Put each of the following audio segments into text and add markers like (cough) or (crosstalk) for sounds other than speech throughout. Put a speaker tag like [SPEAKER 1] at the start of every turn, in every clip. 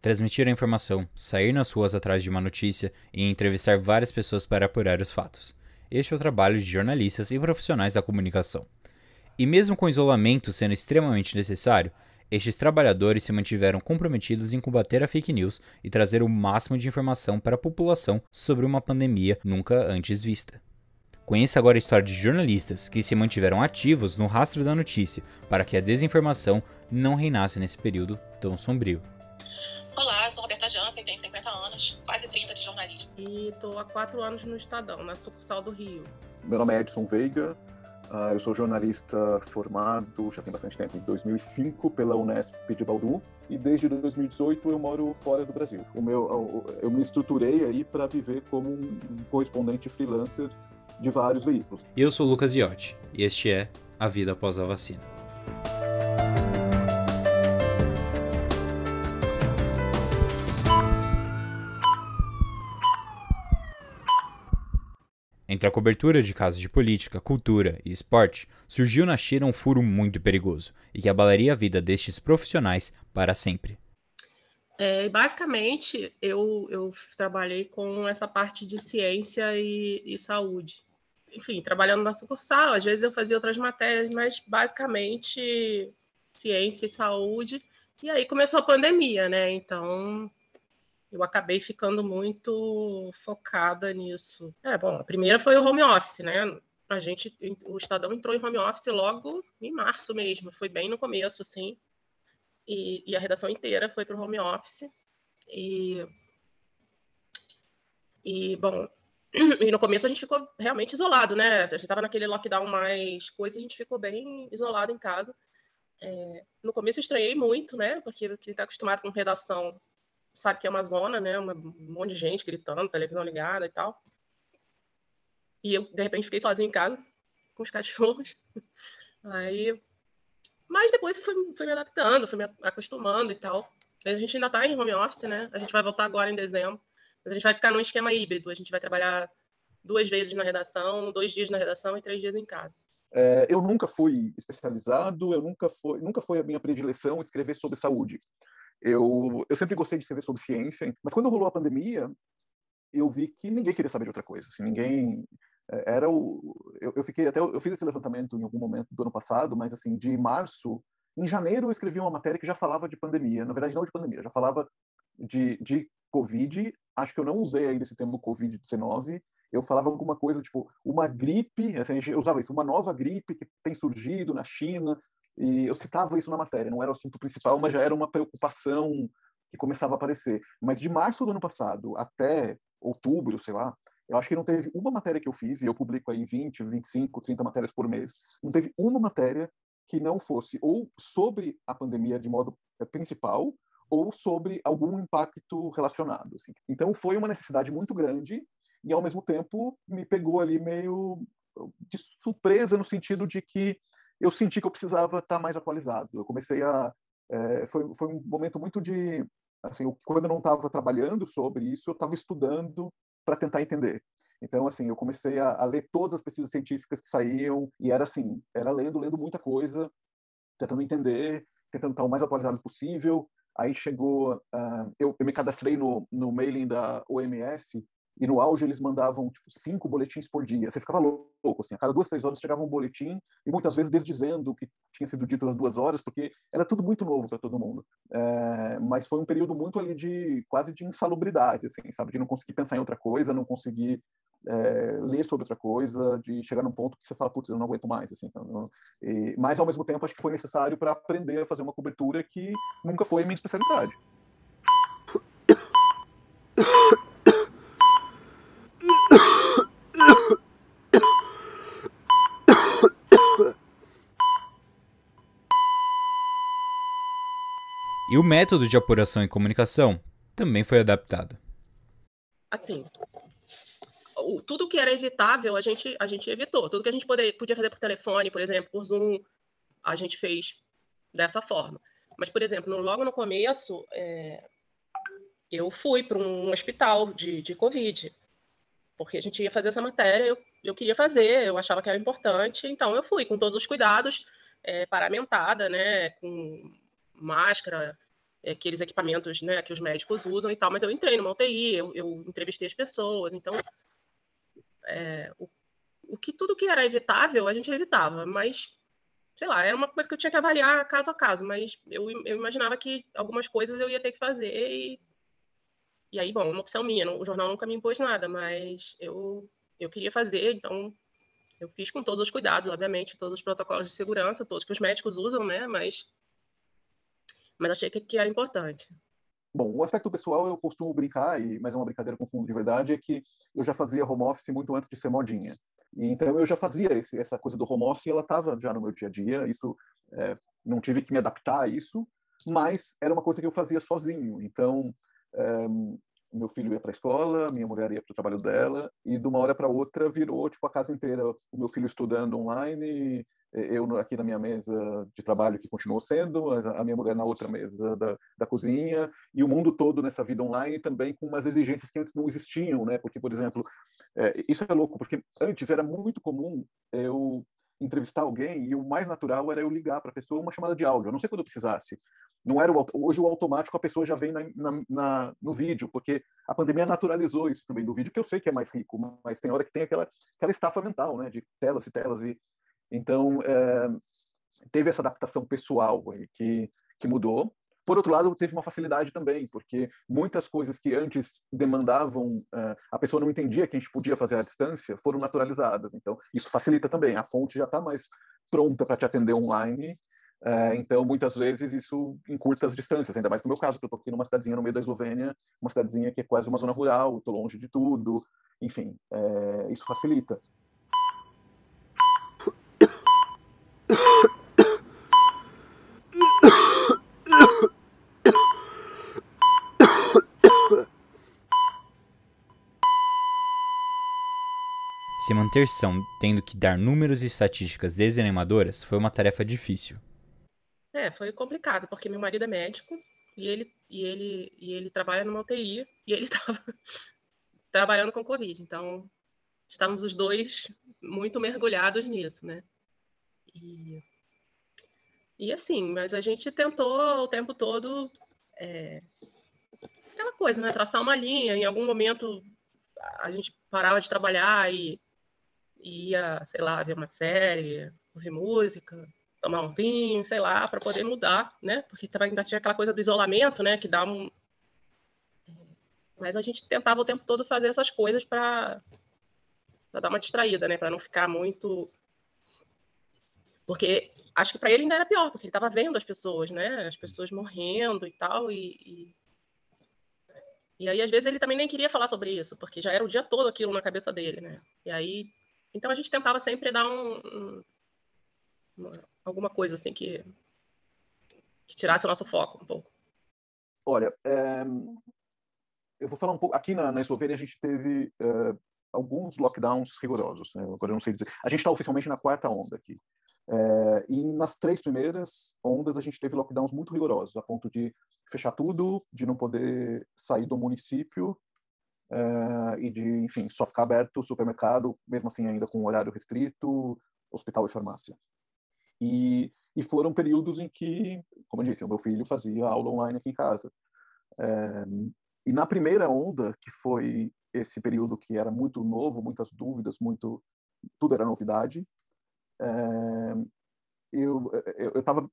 [SPEAKER 1] Transmitir a informação, sair nas ruas atrás de uma notícia e entrevistar várias pessoas para apurar os fatos. Este é o trabalho de jornalistas e profissionais da comunicação. E mesmo com o isolamento sendo extremamente necessário, estes trabalhadores se mantiveram comprometidos em combater a fake news e trazer o máximo de informação para a população sobre uma pandemia nunca antes vista. Conheça agora a história de jornalistas que se mantiveram ativos no rastro da notícia para que a desinformação não reinasse nesse período tão sombrio.
[SPEAKER 2] Olá, eu sou Roberta Jansen, tenho 50 anos, quase 30 de jornalismo.
[SPEAKER 3] E estou há quatro anos no Estadão, na sucursal do Rio.
[SPEAKER 4] Meu nome é Edson Veiga, Uh, eu sou jornalista formado, já tem bastante tempo, em 2005 pela Unesp de Bauru e desde 2018 eu moro fora do Brasil. O meu, eu me estruturei aí para viver como um correspondente freelancer de vários veículos.
[SPEAKER 1] Eu sou Lucas Iotti e este é A Vida Após a Vacina. Entre a cobertura de casos de política, cultura e esporte, surgiu na China um furo muito perigoso e que abalaria a vida destes profissionais para sempre.
[SPEAKER 3] É, basicamente, eu, eu trabalhei com essa parte de ciência e, e saúde. Enfim, trabalhando na sucursal, às vezes eu fazia outras matérias, mas basicamente ciência e saúde. E aí começou a pandemia, né? Então eu acabei ficando muito focada nisso. É, bom, a primeira foi o home office, né? A gente, o Estadão entrou em home office logo em março mesmo, foi bem no começo, assim. E, e a redação inteira foi para o home office. E, e, bom, (clears throat) e no começo a gente ficou realmente isolado, né? A gente estava naquele lockdown mais coisa, a gente ficou bem isolado em casa. É, no começo eu estranhei muito, né? Porque quem está acostumado com redação sabe que é uma zona, né? Um monte de gente gritando, televisão ligada e tal. E eu, de repente, fiquei sozinha em casa, com os (laughs) cachorros. Aí. Mas depois fui, fui me adaptando, fui me acostumando e tal. A gente ainda está em home office, né? A gente vai voltar agora em dezembro. Mas a gente vai ficar num esquema híbrido. A gente vai trabalhar duas vezes na redação, dois dias na redação e três dias em casa.
[SPEAKER 4] É, eu nunca fui especializado, eu nunca foi, nunca foi a minha predileção escrever sobre saúde. Eu, eu sempre gostei de escrever sobre ciência, mas quando rolou a pandemia, eu vi que ninguém queria saber de outra coisa. Assim, ninguém é, era o eu, eu, fiquei até eu fiz esse levantamento em algum momento do ano passado, mas assim de março, em janeiro eu escrevi uma matéria que já falava de pandemia. Na verdade não de pandemia, já falava de, de covid. Acho que eu não usei ainda esse termo covid-19. Eu falava alguma coisa tipo uma gripe, assim, eu usava isso, uma nova gripe que tem surgido na China, e eu citava isso na matéria, não era o assunto principal, mas já era uma preocupação que começava a aparecer. Mas de março do ano passado até outubro, sei lá, eu acho que não teve uma matéria que eu fiz, e eu publico aí 20, 25, 30 matérias por mês, não teve uma matéria que não fosse ou sobre a pandemia de modo eh, principal, ou sobre algum impacto relacionado. Assim. Então foi uma necessidade muito grande e, ao mesmo tempo, me pegou ali meio de surpresa no sentido de que eu senti que eu precisava estar mais atualizado. Eu comecei a é, foi, foi um momento muito de assim, eu, quando eu não estava trabalhando sobre isso, eu estava estudando para tentar entender. Então, assim, eu comecei a, a, ler todas as pesquisas científicas que saíam e era assim, era lendo, lendo muita coisa, tentando entender, tentando estar o mais atualizado possível. Aí chegou, uh, eu, eu, me cadastrei no, no mailing da OMS e no auge eles mandavam tipo, cinco boletins por dia. Você ficava louco, assim, a cada duas, três horas chegava um boletim, e muitas vezes desdizendo o que tinha sido dito nas duas horas, porque era tudo muito novo para todo mundo. É, mas foi um período muito ali de quase de insalubridade, assim, sabe? De não conseguir pensar em outra coisa, não conseguir é, ler sobre outra coisa, de chegar num ponto que você fala, putz, eu não aguento mais, assim. Então, e, mas, ao mesmo tempo, acho que foi necessário para aprender a fazer uma cobertura que nunca foi minha especialidade.
[SPEAKER 1] E o método de apuração e comunicação também foi adaptado.
[SPEAKER 3] Assim, tudo que era evitável, a gente, a gente evitou. Tudo que a gente poder, podia fazer por telefone, por exemplo, por Zoom, a gente fez dessa forma. Mas, por exemplo, no, logo no começo, é, eu fui para um hospital de, de Covid, porque a gente ia fazer essa matéria, eu, eu queria fazer, eu achava que era importante, então eu fui com todos os cuidados, é, paramentada, né, com máscara, aqueles equipamentos né, que os médicos usam e tal, mas eu entrei numa UTI, eu, eu entrevistei as pessoas, então é, o, o que tudo que era evitável a gente evitava, mas sei lá, era uma coisa que eu tinha que avaliar caso a caso, mas eu, eu imaginava que algumas coisas eu ia ter que fazer e, e aí, bom, uma opção minha, o jornal nunca me impôs nada, mas eu, eu queria fazer, então eu fiz com todos os cuidados, obviamente, todos os protocolos de segurança, todos que os médicos usam, né, mas, mas achei que, que era importante.
[SPEAKER 4] Bom, o aspecto pessoal eu costumo brincar, e, mas é uma brincadeira com fundo de verdade, é que eu já fazia home office muito antes de ser modinha. E, então eu já fazia esse, essa coisa do home office ela estava já no meu dia a dia. Isso é, não tive que me adaptar a isso, mas era uma coisa que eu fazia sozinho. Então é, meu filho ia para a escola, minha mulher ia para o trabalho dela e de uma hora para outra virou tipo a casa inteira. O meu filho estudando online, eu aqui na minha mesa de trabalho que continuou sendo, a minha mulher na outra mesa da, da cozinha e o mundo todo nessa vida online também com umas exigências que antes não existiam, né? Porque, por exemplo, é, isso é louco porque antes era muito comum eu entrevistar alguém e o mais natural era eu ligar para a pessoa uma chamada de áudio, a não sei quando eu precisasse. Não era o, hoje o automático a pessoa já vem na, na, na, no vídeo, porque a pandemia naturalizou isso também do vídeo, que eu sei que é mais rico, mas tem hora que tem aquela, aquela estafa mental, né, de telas e telas e então, é, teve essa adaptação pessoal que, que mudou. Por outro lado, teve uma facilidade também, porque muitas coisas que antes demandavam, uh, a pessoa não entendia que a gente podia fazer à distância, foram naturalizadas. Então, isso facilita também. A fonte já está mais pronta para te atender online. Uh, então, muitas vezes, isso encurta as distâncias. Ainda mais no meu caso, que eu estou aqui numa cidadezinha no meio da Eslovênia, uma cidadezinha que é quase uma zona rural, estou longe de tudo. Enfim, uh, isso facilita.
[SPEAKER 1] Se manter são tendo que dar números e estatísticas desanimadoras foi uma tarefa difícil.
[SPEAKER 3] É, foi complicado, porque meu marido é médico e ele, e ele, e ele trabalha numa UTI e ele (laughs) estava trabalhando com Covid. Então, estávamos os dois muito mergulhados nisso, né? E, e assim, mas a gente tentou o tempo todo é, aquela coisa, né? Traçar uma linha. Em algum momento a gente parava de trabalhar e ia, sei lá, ver uma série, ouvir música, tomar um vinho, sei lá, para poder mudar, né? Porque ainda tinha aquela coisa do isolamento, né? Que dá um. Mas a gente tentava o tempo todo fazer essas coisas para dar uma distraída, né? Para não ficar muito. Porque acho que para ele ainda era pior, porque ele estava vendo as pessoas, né? As pessoas morrendo e tal, e, e, e aí às vezes ele também nem queria falar sobre isso, porque já era o dia todo aquilo na cabeça dele, né? E aí então a gente tentava sempre dar um, alguma coisa assim que, que, tirasse o nosso foco um pouco.
[SPEAKER 4] Olha, é, eu vou falar um pouco. Aqui na, na Eslovênia a gente teve é, alguns lockdowns rigorosos. Né? Agora eu não sei dizer. A gente está oficialmente na quarta onda aqui. É, e nas três primeiras ondas a gente teve lockdowns muito rigorosos, a ponto de fechar tudo, de não poder sair do município uh, e de, enfim, só ficar aberto o supermercado, mesmo assim ainda com horário restrito, hospital e farmácia. E, e foram períodos em que, como eu disse, o meu filho fazia aula online aqui em casa. Eh, e na primeira onda, que foi esse período que era muito novo, muitas dúvidas, muito tudo era novidade, é, eu estava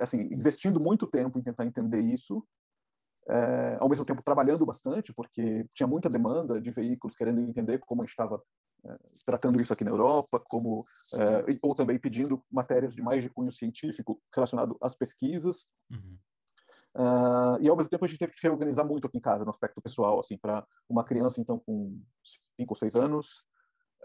[SPEAKER 4] assim investindo muito tempo em tentar entender isso é, ao mesmo tempo trabalhando bastante, porque tinha muita demanda de veículos querendo entender como estava é, tratando isso aqui na Europa, como é, ou também pedindo matérias de mais de cunho científico relacionado às pesquisas. Uhum. Uh, e ao mesmo tempo a gente teve que se reorganizar muito aqui em casa no aspecto pessoal, assim, para uma criança então com cinco ou seis anos,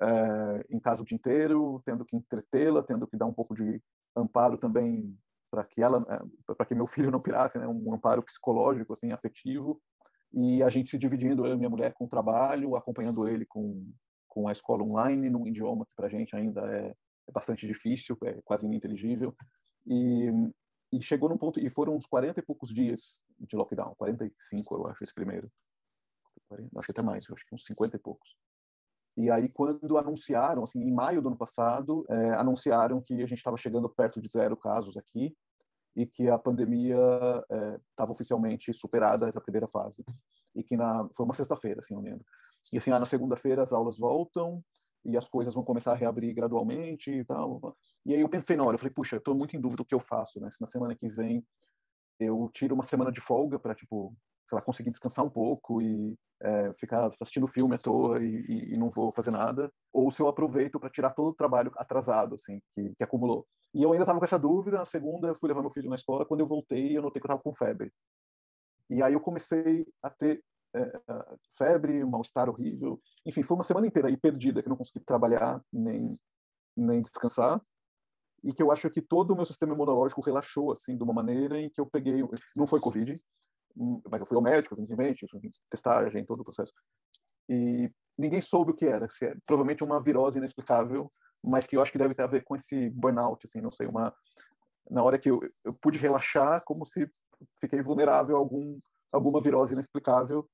[SPEAKER 4] é, em casa o dia inteiro, tendo que entretê-la, tendo que dar um pouco de amparo também para que ela, é, para que meu (laughs) filho não pirasse, né, um amparo psicológico, assim, afetivo, e a gente se dividindo, eu e minha mulher, com o trabalho, acompanhando ele com, com a escola online, num idioma que para a gente ainda é, é, bastante difícil, é quase ininteligível, e, e chegou num ponto, e foram uns 40 e poucos dias de lockdown, 45 eu acho, esse primeiro, 40, acho que até mais, acho que uns 50 e poucos. E aí, quando anunciaram, assim, em maio do ano passado, é, anunciaram que a gente estava chegando perto de zero casos aqui e que a pandemia estava é, oficialmente superada essa primeira fase e que na foi uma sexta-feira, assim, eu lembro. E assim, ah, na segunda-feira as aulas voltam e as coisas vão começar a reabrir gradualmente e tal. E aí eu pensei na hora, eu falei, puxa, eu estou muito em dúvida do que eu faço, né? Se na semana que vem eu tiro uma semana de folga para tipo, sei lá, conseguir descansar um pouco e é, ficar assistindo filme à toa e, e, e, não vou fazer nada, ou se eu aproveito para tirar todo o trabalho atrasado, assim, que, que acumulou. E eu ainda estava com essa dúvida. Na segunda, eu fui levar meu filho na escola. Quando eu voltei, eu notei que eu estava com febre. E aí eu comecei a ter é, febre, um mal-estar horrível. Enfim, foi uma semana inteira aí perdida, que eu não consegui trabalhar nem, nem descansar. E que eu acho que todo o meu sistema imunológico relaxou, assim, de uma maneira em que eu peguei. Não foi Covid, mas eu fui ao médico, evidentemente, testagem, todo o processo. E ninguém soube o que era. Se é, provavelmente uma virose inexplicável, mas que eu acho que deve ter a ver com esse burnout, assim, não sei, uma na hora que eu, eu pude relaxar, como se fiquei vulnerável a algum alguma virose inexplicável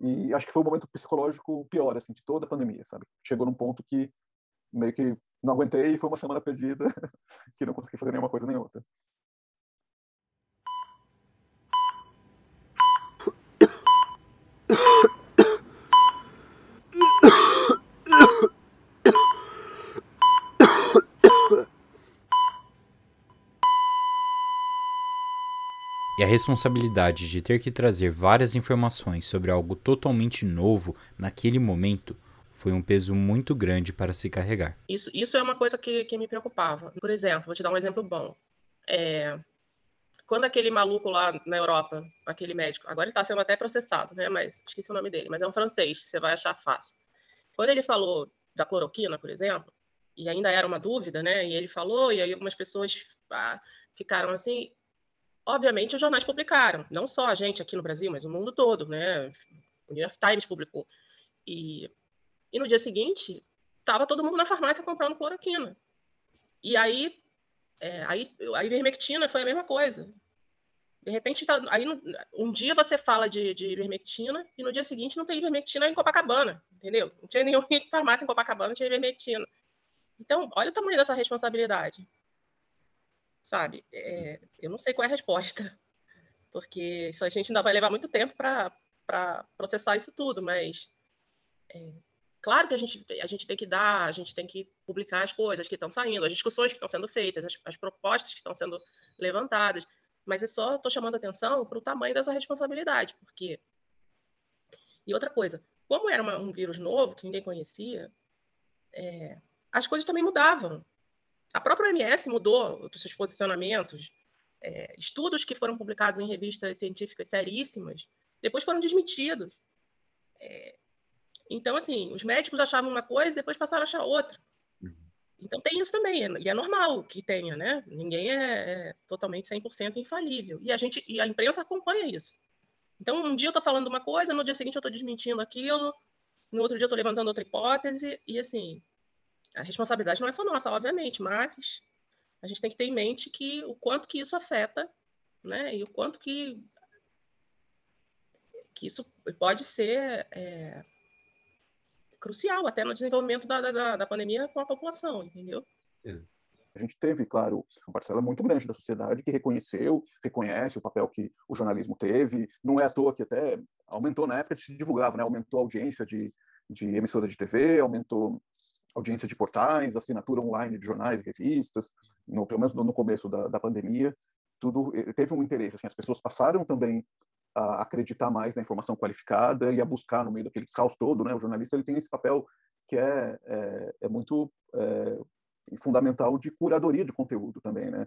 [SPEAKER 4] e acho que foi o momento psicológico pior, assim, de toda a pandemia, sabe? Chegou num ponto que meio que não aguentei e foi uma semana perdida (laughs) que não consegui fazer nenhuma coisa nem outra.
[SPEAKER 1] E a responsabilidade de ter que trazer várias informações sobre algo totalmente novo naquele momento foi um peso muito grande para se carregar.
[SPEAKER 3] Isso, isso é uma coisa que, que me preocupava. Por exemplo, vou te dar um exemplo bom. É, quando aquele maluco lá na Europa, aquele médico, agora ele está sendo até processado, né? Mas esqueci o nome dele, mas é um francês, você vai achar fácil. Quando ele falou da cloroquina, por exemplo, e ainda era uma dúvida, né? E ele falou, e aí algumas pessoas ah, ficaram assim, obviamente, os jornais publicaram, não só a gente aqui no Brasil, mas o mundo todo, né? O New York Times publicou. E, e no dia seguinte, estava todo mundo na farmácia comprando cloroquina. E aí, é, aí a ivermectina foi a mesma coisa. De repente, tá, aí um dia você fala de, de ivermectina e no dia seguinte não tem ivermectina em Copacabana, entendeu? Não tinha nenhuma (laughs) farmácia em Copacabana, não tinha ivermectina. Então, olha o tamanho dessa responsabilidade sabe? É, eu não sei qual é a resposta, (laughs) porque isso a gente ainda vai levar muito tempo para processar isso tudo, mas é, claro que a gente, a gente tem que dar, a gente tem que publicar as coisas que estão saindo, as discussões que estão sendo feitas, as, as propostas que estão sendo levantadas, mas eu só estou chamando atenção para o tamanho dessa responsabilidade, porque e outra coisa, como era uma, um vírus novo que ninguém conhecia, é, as coisas também mudavam. A própria OMS mudou os seus posicionamentos. É, estudos que foram publicados em revistas científicas seríssimas, depois foram desmentidos. É, então, assim, os médicos achavam uma coisa, depois passaram a achar outra. Uhum. Então tem isso também, e é normal que tenha, né? Ninguém é, é totalmente 100% infalível. E a gente, e a imprensa acompanha isso. Então, um dia eu estou falando uma coisa, no dia seguinte eu estou desmentindo aquilo, no outro dia eu estou levantando outra hipótese, e assim, a responsabilidade não é só nossa, obviamente, mas a gente tem que ter em mente que o quanto que isso afeta, né? E o quanto que, que isso pode ser é, crucial até no desenvolvimento da, da, da pandemia com a população, entendeu?
[SPEAKER 4] A gente teve, claro, uma parcela muito grande da sociedade que reconheceu, reconhece o papel que o jornalismo teve. Não é à toa que até aumentou na época, se divulgava, né? aumentou a audiência de, de emissora de TV, aumentou audiência de portais, assinatura online de jornais e revistas, no, pelo menos no começo da, da pandemia, tudo eh, teve um interesse. Assim, as pessoas passaram também a acreditar mais na informação qualificada e a buscar no meio daquele caos todo, né? O jornalista ele tem esse papel que é, é, é muito é, fundamental de curadoria de conteúdo também, né?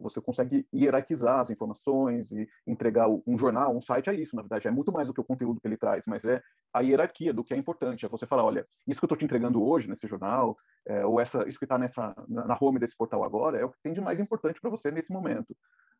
[SPEAKER 4] Você consegue hierarquizar as informações e entregar um jornal, um site, é isso, na verdade. É muito mais do que o conteúdo que ele traz, mas é a hierarquia do que é importante. É você falar, olha, isso que eu estou te entregando hoje nesse jornal, é, ou essa, isso que está nessa na home desse portal agora, é o que tem de mais importante para você nesse momento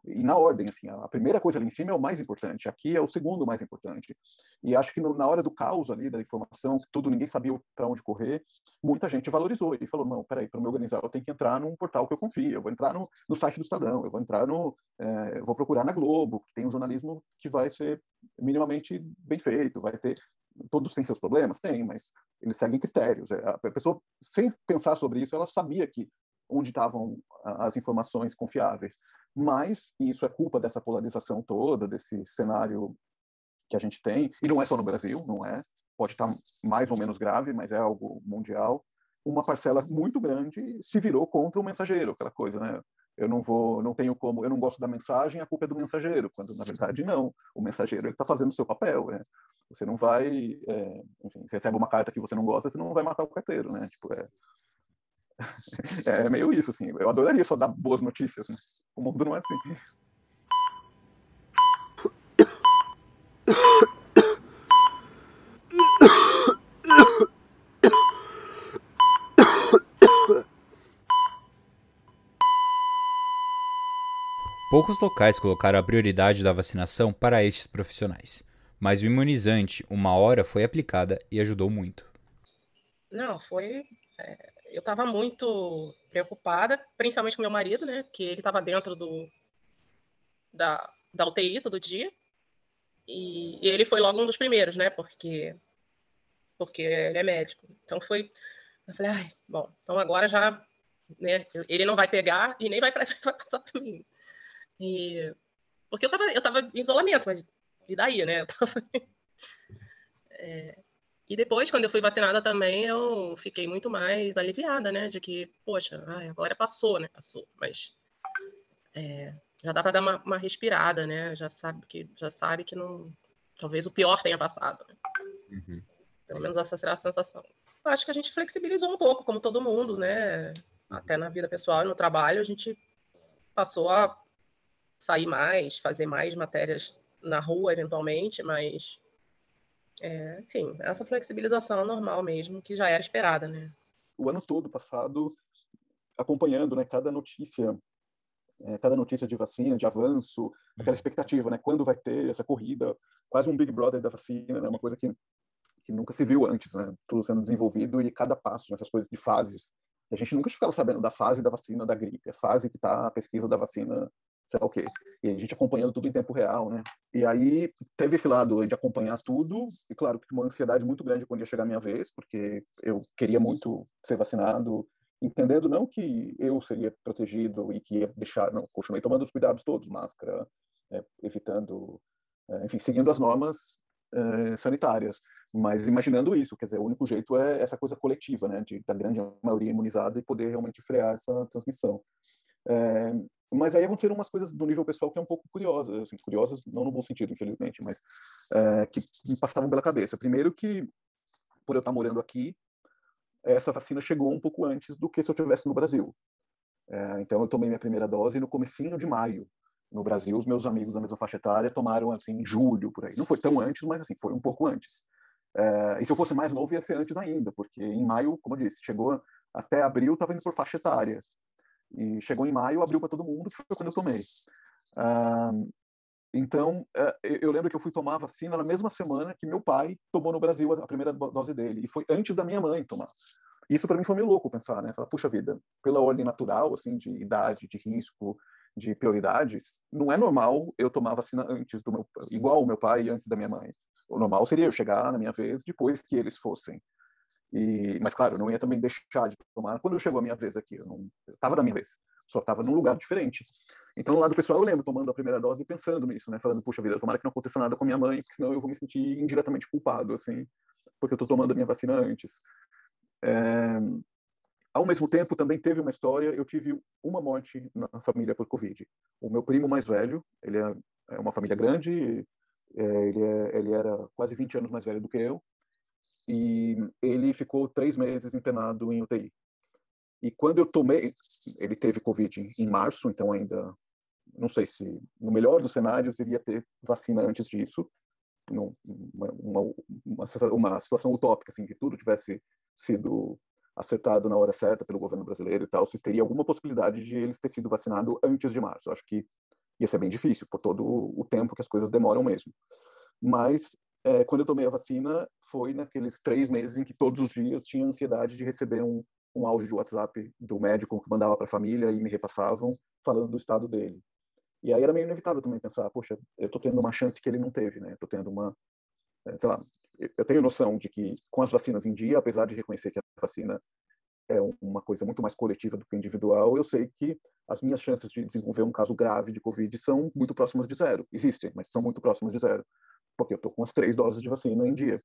[SPEAKER 4] e na ordem, assim, a primeira coisa ali em cima é o mais importante, aqui é o segundo mais importante. E acho que no, na hora do caos ali, da informação, tudo, ninguém sabia para onde correr, muita gente valorizou e falou, não, peraí, para me organizar, eu tenho que entrar num portal que eu confio, eu vou entrar no, no site do Estadão, eu vou entrar no, é, vou procurar na Globo, que tem um jornalismo que vai ser minimamente bem feito, vai ter todos têm seus problemas? Tem, mas eles seguem critérios. É, a pessoa, sem pensar sobre isso, ela sabia que onde estavam as informações confiáveis. Mas isso é culpa dessa polarização toda, desse cenário que a gente tem, e não é só no Brasil, não é, pode estar mais ou menos grave, mas é algo mundial. Uma parcela muito grande se virou contra o mensageiro, aquela coisa, né? Eu não vou, não tenho como, eu não gosto da mensagem, a culpa é do mensageiro, quando na verdade não. O mensageiro está fazendo o seu papel, né? Você não vai, é, enfim, você recebe uma carta que você não gosta, você não vai matar o carteiro, né? Tipo, é, (laughs) é meio isso, assim. Eu adoraria só dar boas notícias, né? O mundo não é assim.
[SPEAKER 1] Poucos locais colocaram a prioridade da vacinação para estes profissionais, mas o imunizante, uma hora, foi aplicada e ajudou muito.
[SPEAKER 3] Não, foi. É, eu estava muito preocupada, principalmente com meu marido, né? Que ele estava dentro do, da, da UTI todo dia. E, e, ele foi logo um dos primeiros, né? Porque, porque ele é médico. Então foi. Eu falei, ai, bom, então agora já. Né, ele não vai pegar e nem vai, vai (laughs) passar para mim. E, porque eu tava, eu tava em isolamento, mas e daí, né? (laughs) Tava... É, e depois, quando eu fui vacinada também, eu fiquei muito mais aliviada, né? De que, poxa, ai, agora passou, né? Passou, mas é, já dá para dar uma, uma, respirada, né? Já sabe que já sabe que não, talvez o pior tenha passado. Né? Uhum. Pelo menos essa será a sensação. Acho que a gente flexibilizou um pouco, como todo mundo, né? Até na vida pessoal e no trabalho, a gente passou a sair mais, fazer mais matérias na rua, eventualmente, mas, é, enfim, essa flexibilização é normal mesmo, que já era esperada, né?
[SPEAKER 4] O ano todo passado, acompanhando, né, cada notícia, é, cada notícia de vacina, de avanço, aquela expectativa, né, quando vai ter essa corrida, quase um Big Brother da vacina, né, uma coisa que que nunca se viu antes, né? Tudo sendo desenvolvido e cada passo nessas coisas de fases. A gente nunca ficava sabendo da fase da vacina da gripe, a fase que está a pesquisa da vacina sei lá o quê. E a gente acompanhando tudo em tempo real, né? E aí teve esse lado de acompanhar tudo, e claro uma ansiedade muito grande quando ia chegar a minha vez, porque eu queria muito ser vacinado, entendendo não que eu seria protegido e que ia deixar, não, continuei tomando os cuidados todos, máscara, é, evitando, é, enfim, seguindo as normas é, sanitárias, mas imaginando isso, quer dizer, o único jeito é essa coisa coletiva, né, de da grande maioria imunizada e poder realmente frear essa transmissão. Mas aí aconteceram umas coisas do nível pessoal que é um pouco curiosas, assim, curiosas não no bom sentido, infelizmente, mas é, que me passavam pela cabeça. Primeiro que, por eu estar morando aqui, essa vacina chegou um pouco antes do que se eu estivesse no Brasil. É, então eu tomei minha primeira dose no comecinho de maio. No Brasil, os meus amigos da mesma faixa etária tomaram assim em julho, por aí. Não foi tão antes, mas assim, foi um pouco antes. É, e se eu fosse mais novo, ia ser antes ainda, porque em maio, como eu disse, chegou até abril, estava indo por faixa etária. E chegou em maio, abriu para todo mundo, que foi quando eu tomei. Ah, então, é, eu lembro que eu fui tomar vacina na mesma semana que meu pai tomou no Brasil a primeira dose dele. E foi antes da minha mãe tomar. Isso para mim foi meio louco pensar, né? Falar, puxa vida, pela ordem natural, assim, de idade, de risco, de prioridades, não é normal eu tomar vacina antes do meu, igual o meu pai antes da minha mãe. O normal seria eu chegar na minha vez depois que eles fossem. E, mas, claro, eu não ia também deixar de tomar. Quando chegou a minha vez aqui, eu estava na minha vez, só estava num lugar diferente. Então, lá do pessoal, eu lembro tomando a primeira dose e pensando nisso, né? Falando, puxa vida, tomara que não aconteça nada com minha mãe, porque senão eu vou me sentir indiretamente culpado, assim, porque eu estou tomando a minha vacina antes. É... Ao mesmo tempo, também teve uma história, eu tive uma morte na família por Covid. O meu primo mais velho, ele é, é uma família grande, é, ele, é, ele era quase 20 anos mais velho do que eu, e ele ficou três meses internado em UTI. E quando eu tomei, ele teve Covid em março, então ainda, não sei se, no melhor dos cenários, iria ter vacina antes disso, uma, uma, uma, situação utópica, assim, que tudo tivesse sido acertado na hora certa pelo governo brasileiro e tal, se teria alguma possibilidade de eles ter sido vacinado antes de março. Acho que ia ser bem difícil, por todo o tempo que as coisas demoram mesmo. Mas é, quando eu tomei a vacina, foi naqueles três meses em que todos os dias tinha ansiedade de receber um, um áudio de WhatsApp do médico que mandava para a família e me repassavam falando do estado dele. E aí era meio inevitável também pensar, poxa, eu estou tendo uma chance que ele não teve, né? Estou tendo uma, é, sei lá, eu tenho noção de que com as vacinas em dia, apesar de reconhecer que a vacina é uma coisa muito mais coletiva do que individual, eu sei que as minhas chances de desenvolver um caso grave de Covid são muito próximas de zero. Existem, mas são muito próximas de zero, porque eu estou com as três doses de vacina em dia.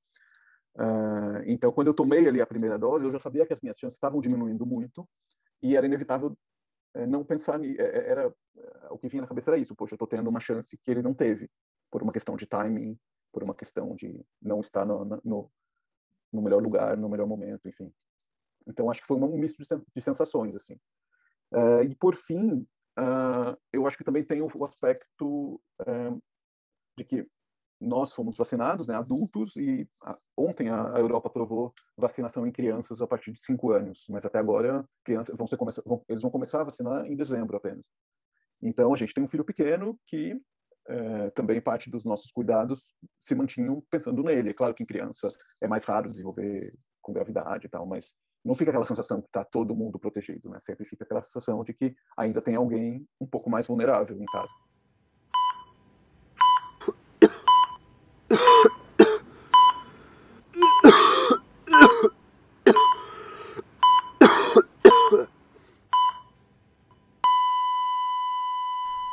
[SPEAKER 4] Uh, então, quando eu tomei ali a primeira dose, eu já sabia que as minhas chances estavam diminuindo muito e era inevitável é, não pensar é, é, era o que vinha na cabeça era isso poxa eu estou tendo uma chance que ele não teve por uma questão de timing por uma questão de não estar no, no, no melhor lugar no melhor momento enfim então acho que foi um misto de sensações assim uh, e por fim uh, eu acho que também tem o aspecto de que nós fomos vacinados, né, adultos, e a, ontem a, a, Europa aprovou vacinação em crianças a partir de 5 anos, mas até agora crianças vão ser vão, eles vão começar a vacinar em dezembro apenas. Então a gente tem um filho pequeno que é, também parte dos nossos cuidados se mantinham pensando nele. É claro que em criança é mais raro desenvolver com gravidade e tal, mas não fica aquela sensação que está todo mundo protegido, né? Sempre fica aquela sensação de que ainda tem alguém um pouco mais vulnerável em casa.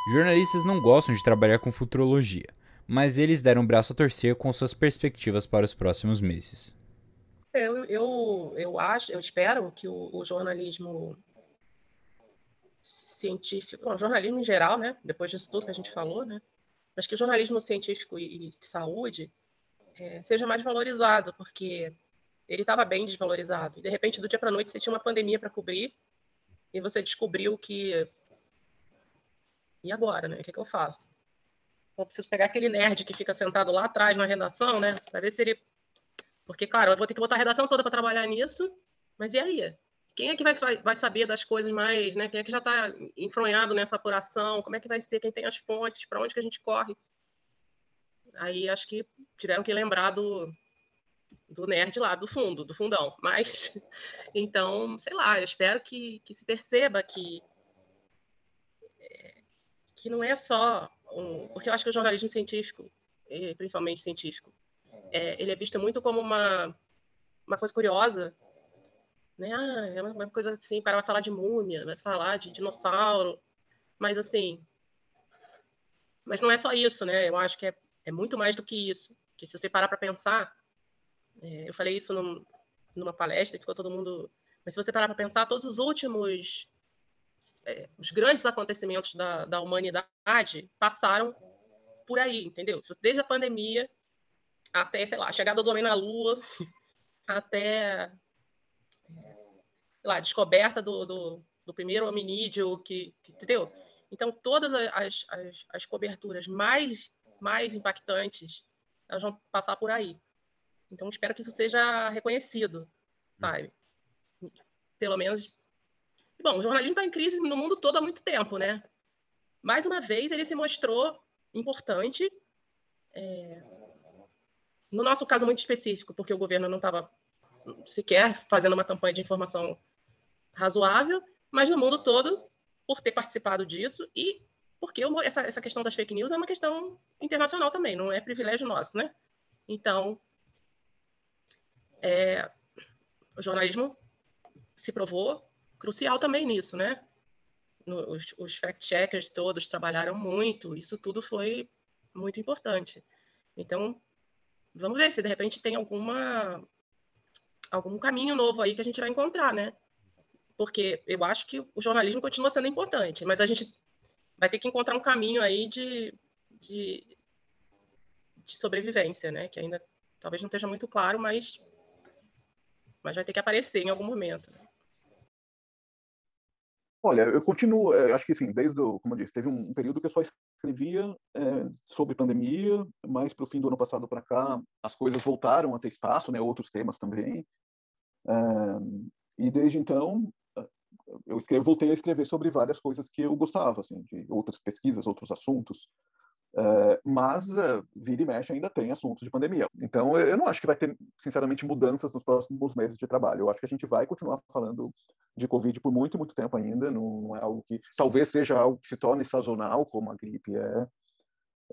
[SPEAKER 1] Jornalistas não gostam de trabalhar com futurologia, mas eles deram um braço a torcer com suas perspectivas para os próximos meses.
[SPEAKER 3] Eu, eu, eu acho, eu espero que o, o jornalismo científico, bom, jornalismo em geral, né? Depois disso tudo que a gente falou, né? Mas que o jornalismo científico e, de saúde é, seja mais valorizado, porque ele estava bem desvalorizado. E de repente, do dia para a noite, você tinha uma pandemia para cobrir e você descobriu que e agora, né? O que, que eu faço? Eu preciso pegar aquele nerd que fica sentado lá atrás na redação, né? Para ver se ele. Porque, claro, eu vou ter que botar a redação toda para trabalhar nisso, mas e aí? Quem é que vai, vai saber das coisas mais, né? Quem é que já está enfronhado nessa apuração? Como é que vai ser? Quem tem as fontes? Para onde que a gente corre? Aí acho que tiveram que lembrar do, do nerd lá, do fundo, do fundão. (laughs) Mas, então, sei lá, eu espero que, que se perceba que que não é só um, porque eu acho que o jornalismo científico, principalmente científico, é, ele é visto muito como uma uma coisa curiosa, né? Ah, é uma coisa assim, para vai falar de múmia, vai falar de dinossauro, mas assim, mas não é só isso, né? Eu acho que é, é muito mais do que isso. Que se você parar para pensar, é, eu falei isso num, numa palestra ficou todo mundo. Mas se você parar para pensar, todos os últimos é, os grandes acontecimentos da, da humanidade passaram por aí, entendeu? Desde a pandemia até, sei lá, a chegada do homem na Lua, (laughs) até lá, descoberta do, do, do primeiro hominídeo, que, que, entendeu? Então, todas as, as, as coberturas mais, mais impactantes, elas vão passar por aí. Então, espero que isso seja reconhecido, sabe? Pelo menos Bom, o jornalismo está em crise no mundo todo há muito tempo, né? Mais uma vez, ele se mostrou importante. É... No nosso caso muito específico, porque o governo não estava sequer fazendo uma campanha de informação razoável, mas no mundo todo, por ter participado disso e porque essa, essa questão das fake news é uma questão internacional também, não é privilégio nosso, né? Então, é, o jornalismo se provou crucial também nisso, né? No, os, os fact-checkers todos trabalharam muito, isso tudo foi muito importante. Então, vamos ver se de repente tem alguma algum caminho novo aí que a gente vai encontrar, né? Porque eu acho que o jornalismo continua sendo importante, mas a gente vai ter que encontrar um caminho aí de, de, de sobrevivência, né? Que ainda talvez não esteja muito claro, mas, mas vai ter que aparecer em algum momento.
[SPEAKER 4] Olha, eu continuo, é, acho que sim, desde, o, como eu disse, teve um, período que eu só escrevia é, sobre pandemia, mas para o fim do ano passado para cá, as coisas voltaram a ter espaço, né, outros temas também. É, e desde então, eu escrevo, voltei a escrever sobre várias coisas que eu gostava, assim, de outras pesquisas, outros assuntos. Uh, mas uh, vira e mexe ainda tem assuntos de pandemia. Então eu não acho que vai ter, sinceramente, mudanças nos próximos meses de trabalho. Eu acho que a gente vai continuar falando de Covid por muito, muito tempo ainda. Não, é algo que talvez seja algo que se torne sazonal, como a gripe é.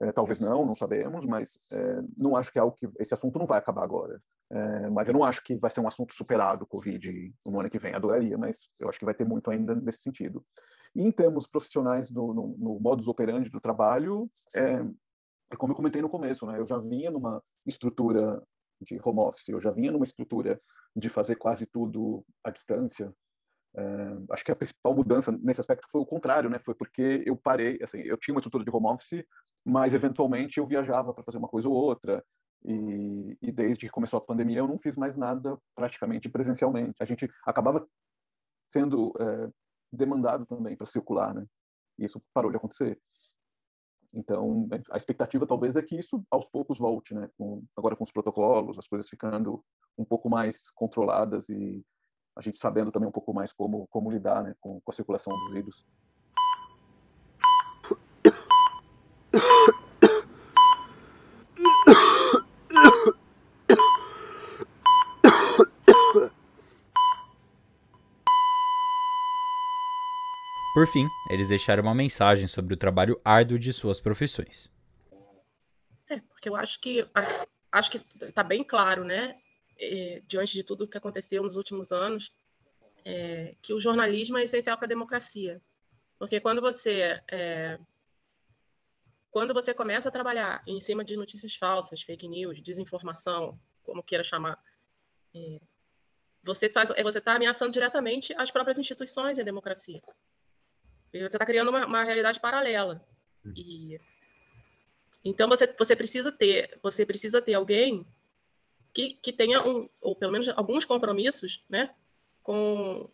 [SPEAKER 4] É, talvez não, não sabemos, mas é, não acho que é algo que esse assunto não vai acabar agora. É, mas eu não acho que vai ser um assunto superado Covid no ano que vem. Adoraria, mas eu acho que vai ter muito ainda nesse sentido. E em termos profissionais no, no, no modus operandi do trabalho, é, é como eu comentei no começo, né? Eu já vinha numa estrutura de home office, eu já vinha numa estrutura de fazer quase tudo à distância. É, acho que a principal mudança nesse aspecto foi o contrário, né? Foi porque eu parei, assim, eu tinha uma estrutura de home office, mas eventualmente eu viajava para fazer uma coisa ou outra. E, e, desde que começou a pandemia eu não fiz mais nada praticamente presencialmente. A gente acabava sendo é, demandado também para circular, né? E isso parou de acontecer. Então, a expectativa talvez é que isso aos poucos volte, né? Com, agora com os protocolos, as coisas ficando um pouco mais controladas e a gente sabendo também um pouco mais como, como lidar né? com, com a circulação dos vírus.
[SPEAKER 1] Por fim, eles deixaram uma mensagem sobre o trabalho árduo de suas profissões.
[SPEAKER 3] É, porque eu acho que acho que está bem claro, né, é, diante de tudo o que aconteceu nos últimos anos, é, que o jornalismo é essencial para a democracia, porque quando você é, quando você começa a trabalhar em cima de notícias falsas, fake news, desinformação, como queira chamar, é, você está tá ameaçando diretamente as próprias instituições e a democracia. E você está criando uma, uma, realidade paralela. Hum. E então você, você precisa ter você precisa ter alguém que, que tenha um ou pelo menos alguns compromissos, né, com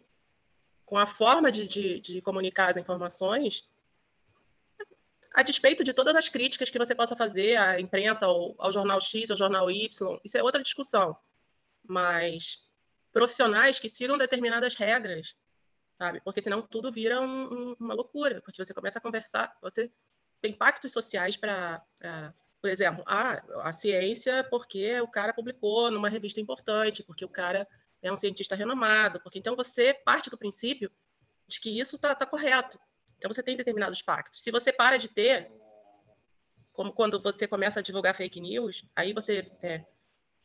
[SPEAKER 3] com a forma de, de, de comunicar as informações a despeito de todas as críticas que você possa fazer à imprensa, ao, ao, jornal X, ao jornal Y, isso é outra discussão. Mas profissionais que sigam determinadas regras sabe? Porque senão tudo vira um, um, uma loucura, porque você começa a conversar, você tem pactos sociais para, por exemplo, ah, a ciência porque o cara publicou numa revista importante, porque o cara é um cientista renomado, porque então você parte do princípio de que isso está tá correto. Então você tem determinados pactos. Se você para de ter, como quando você começa a divulgar fake news, aí você é,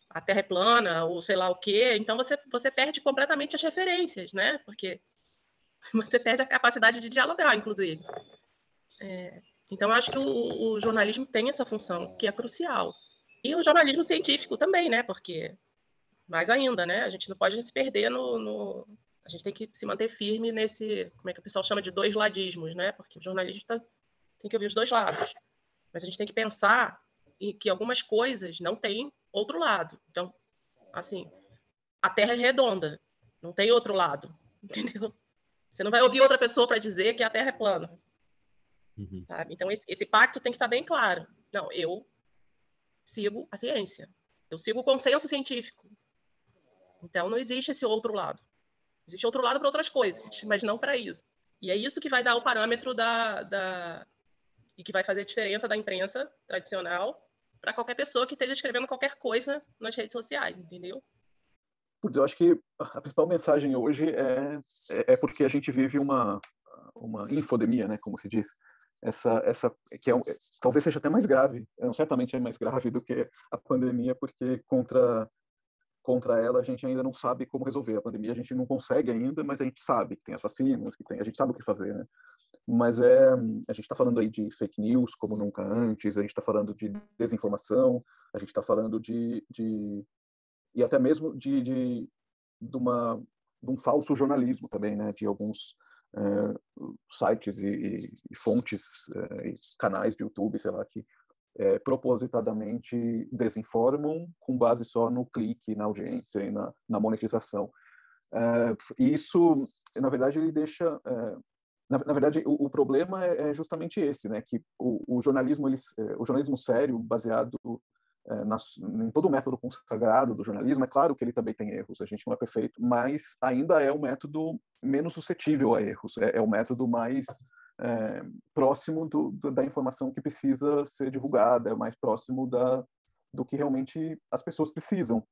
[SPEAKER 3] a Terra é plana ou sei lá o quê, então você você perde completamente as referências, né? Porque (laughs) você perde a capacidade de dialogar, inclusive. É, então, acho que o, o, jornalismo tem essa função, que é crucial. E o jornalismo científico também, né? Porque, mais ainda, né? A gente não pode se perder no, no... A gente tem que se manter firme nesse, como é que o pessoal chama de dois ladismos, né? Porque o jornalista tem que ouvir os dois lados. Mas a gente tem que pensar em que algumas coisas não têm outro lado. Então, assim, a Terra é redonda, não tem outro lado, (laughs) entendeu? Você não vai ouvir outra pessoa para dizer que a Terra é plana. Uhum. Então, esse, esse, pacto tem que estar bem claro. Não, eu sigo a ciência. Eu sigo o consenso científico. Então, não existe esse outro lado. Existe outro lado para outras coisas, mas não para isso. E é isso que vai dar o parâmetro da, da e que vai fazer a diferença da imprensa tradicional para qualquer pessoa que esteja escrevendo qualquer coisa nas redes sociais, entendeu?
[SPEAKER 4] eu acho que a principal mensagem hoje é, é, é porque a gente vive uma, uma infodemia, né, como se diz. Essa, essa que é, talvez seja até mais grave, é, certamente é mais grave do que a pandemia, porque contra contra ela a gente ainda não sabe como resolver. A pandemia a gente não consegue ainda, mas a gente sabe que tem as vacinas, que tem, a gente sabe o que fazer, né? Mas é, a gente está falando aí de fake news como nunca antes, a gente está falando de desinformação, a gente está falando de, de e até mesmo de, de, de, uma, de um falso jornalismo também, né? De alguns é, sites e, e fontes é, e canais de YouTube, sei lá, que é, propositadamente desinformam com base só no clique, na audiência e na, na monetização. E isso, na verdade, ele deixa na, na, verdade, o, o problema é, é, justamente esse, né? Que o, o jornalismo, ele, o jornalismo sério, baseado é, em todo o método consagrado do jornalismo, é claro que ele também tem erros, a gente não é perfeito, mas ainda é o método menos suscetível a erros, é, é o método mais é, próximo do, da informação que precisa ser divulgada, é mais próximo da, do que realmente as pessoas precisam.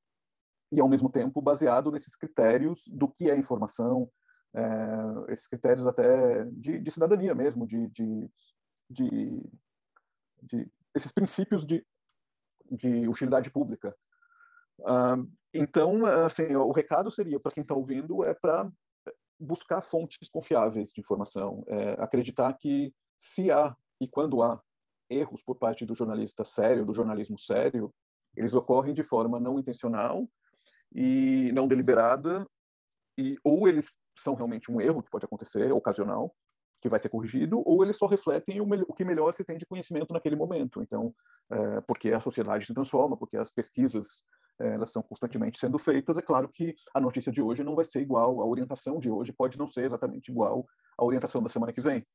[SPEAKER 4] E, ao mesmo tempo, baseado nesses critérios do que é informação, é, esses critérios até de, de cidadania mesmo, de, de, de, esses princípios de, de utilidade pública. Uh, então, assim, o recado seria para quem está ouvindo é para buscar fontes confiáveis de informação, é, acreditar que se há e quando há erros por parte do jornalista sério, do jornalismo sério, eles ocorrem de forma não intencional e não deliberada, e ou eles são realmente um erro que pode acontecer, ocasional, que vai ser corrigido, ou eles só refletem o, o que melhor se tem de conhecimento naquele momento. Então, é, porque a sociedade se transforma, porque as pesquisas elas são constantemente sendo feitas, é claro que a notícia de hoje não vai ser igual, a orientação de hoje pode não ser exatamente igual à orientação da semana que vem.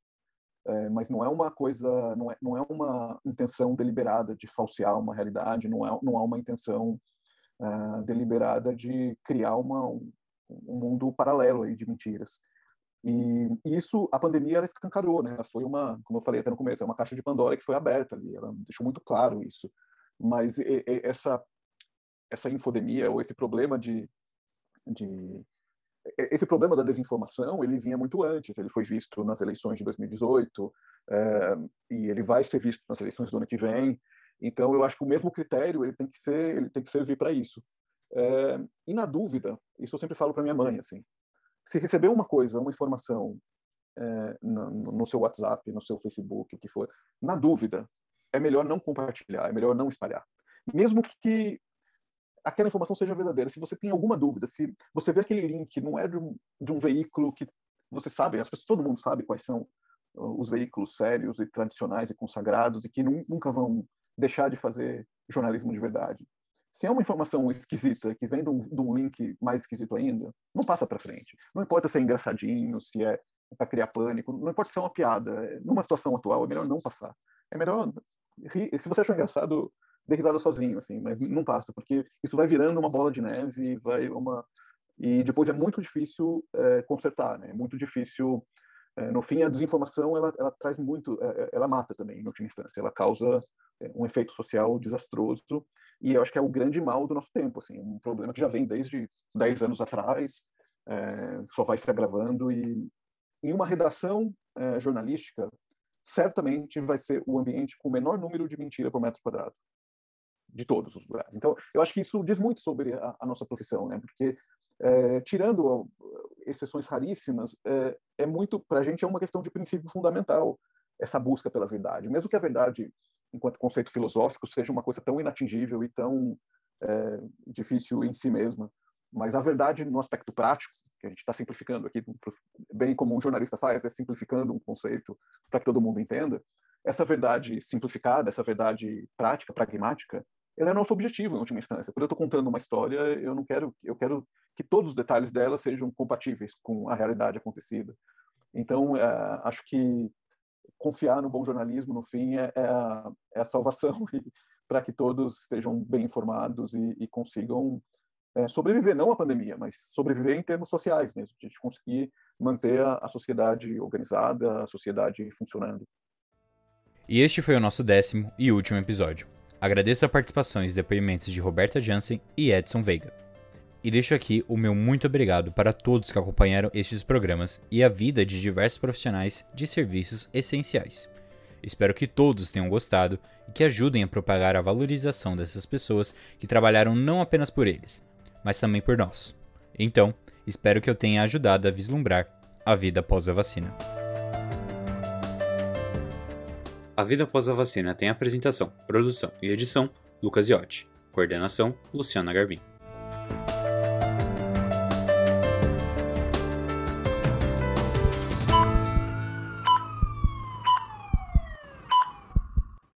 [SPEAKER 4] É, mas não é uma coisa, não é, não é uma intenção deliberada de falsear uma realidade, não é, não há uma intenção uh, deliberada de criar uma, um, um mundo paralelo aí de mentiras. E, isso, a pandemia, ela escancarou, né? Foi uma, como eu falei até no começo, é uma caixa de Pandora que foi aberta ali, ela deixou muito claro isso. Mas e, e, essa essa infodemia ou esse problema de, de esse problema da desinformação ele vinha muito antes ele foi visto nas eleições de 2018 é, eh, e ele vai ser visto nas eleições do ano que vem. Então eu acho que o mesmo critério ele tem que ser ele tem que servir para isso. É, e na dúvida isso eu sempre falo para minha mãe assim se receber uma coisa uma informação é, no, no seu WhatsApp no seu Facebook o que for na dúvida é melhor não compartilhar é melhor não espalhar. Mesmo que aquela informação seja verdadeira. Se você tem alguma dúvida, se você vê aquele link, não é de um, de um veículo que você sabe, as pessoas, todo mundo sabe quais são uh, os veículos sérios e tradicionais e consagrados e que nunca vão deixar de fazer jornalismo de verdade. Se é uma informação esquisita que vem de um, de um link mais esquisito ainda, não passa para frente. Não importa se é engraçadinho, se é para criar pânico, não importa se é uma piada. Numa situação atual, é melhor não passar. É melhor. Se você achou engraçado, dê risada sozinho, assim, mas não passa, porque isso vai virando uma bola de neve, vai uma e depois é muito difícil é, consertar, né? É muito difícil. É, no fim, a desinformação ela, ela traz muito, é, ela mata também, em última instância, ela causa um efeito social desastroso e eu acho que é o grande mal do nosso tempo, assim, um problema que já vem desde 10 anos atrás, só vai se agravando e em uma redação jornalística certamente vai ser o ambiente com o menor número de mentira por metro quadrado de todos os lugares. Então, eu acho que isso diz muito sobre a, a nossa profissão, né? Porque é, tirando exceções raríssimas, é, é muito para a gente é uma questão de princípio fundamental essa busca pela verdade, mesmo que a verdade, enquanto conceito filosófico, seja uma coisa tão inatingível e tão é, difícil em si mesma, mas a verdade no aspecto prático, que a gente está simplificando aqui, bem como um jornalista faz, é simplificando um conceito para que todo mundo entenda, essa verdade simplificada, essa verdade prática, pragmática, ela é nosso objetivo em última instância. Quando eu estou contando uma história, eu não quero, eu quero que todos os detalhes dela sejam compatíveis com a realidade acontecida. Então, é, acho que confiar no bom jornalismo, no fim, é, é, a, é a, salvação (laughs) para que todos estejam bem informados e, e consigam é, sobreviver, não à pandemia, mas sobreviver em termos sociais mesmo, de a gente conseguir manter a, a sociedade organizada, a sociedade funcionando.
[SPEAKER 1] E este foi o nosso décimo e último episódio. Agradeço a participação e depoimentos de Roberta Jansen e Edson Veiga. E deixo aqui o meu muito obrigado para todos que acompanharam estes programas e a vida de diversos profissionais de serviços essenciais. Espero que todos tenham gostado e que ajudem a propagar a valorização dessas pessoas que trabalharam não apenas por eles, mas também por nós. Então, espero que eu tenha ajudado a vislumbrar a vida após a vacina. A Vida Após a Vacina tem apresentação, produção e edição Lucas Iotti. Coordenação Luciana Garvin.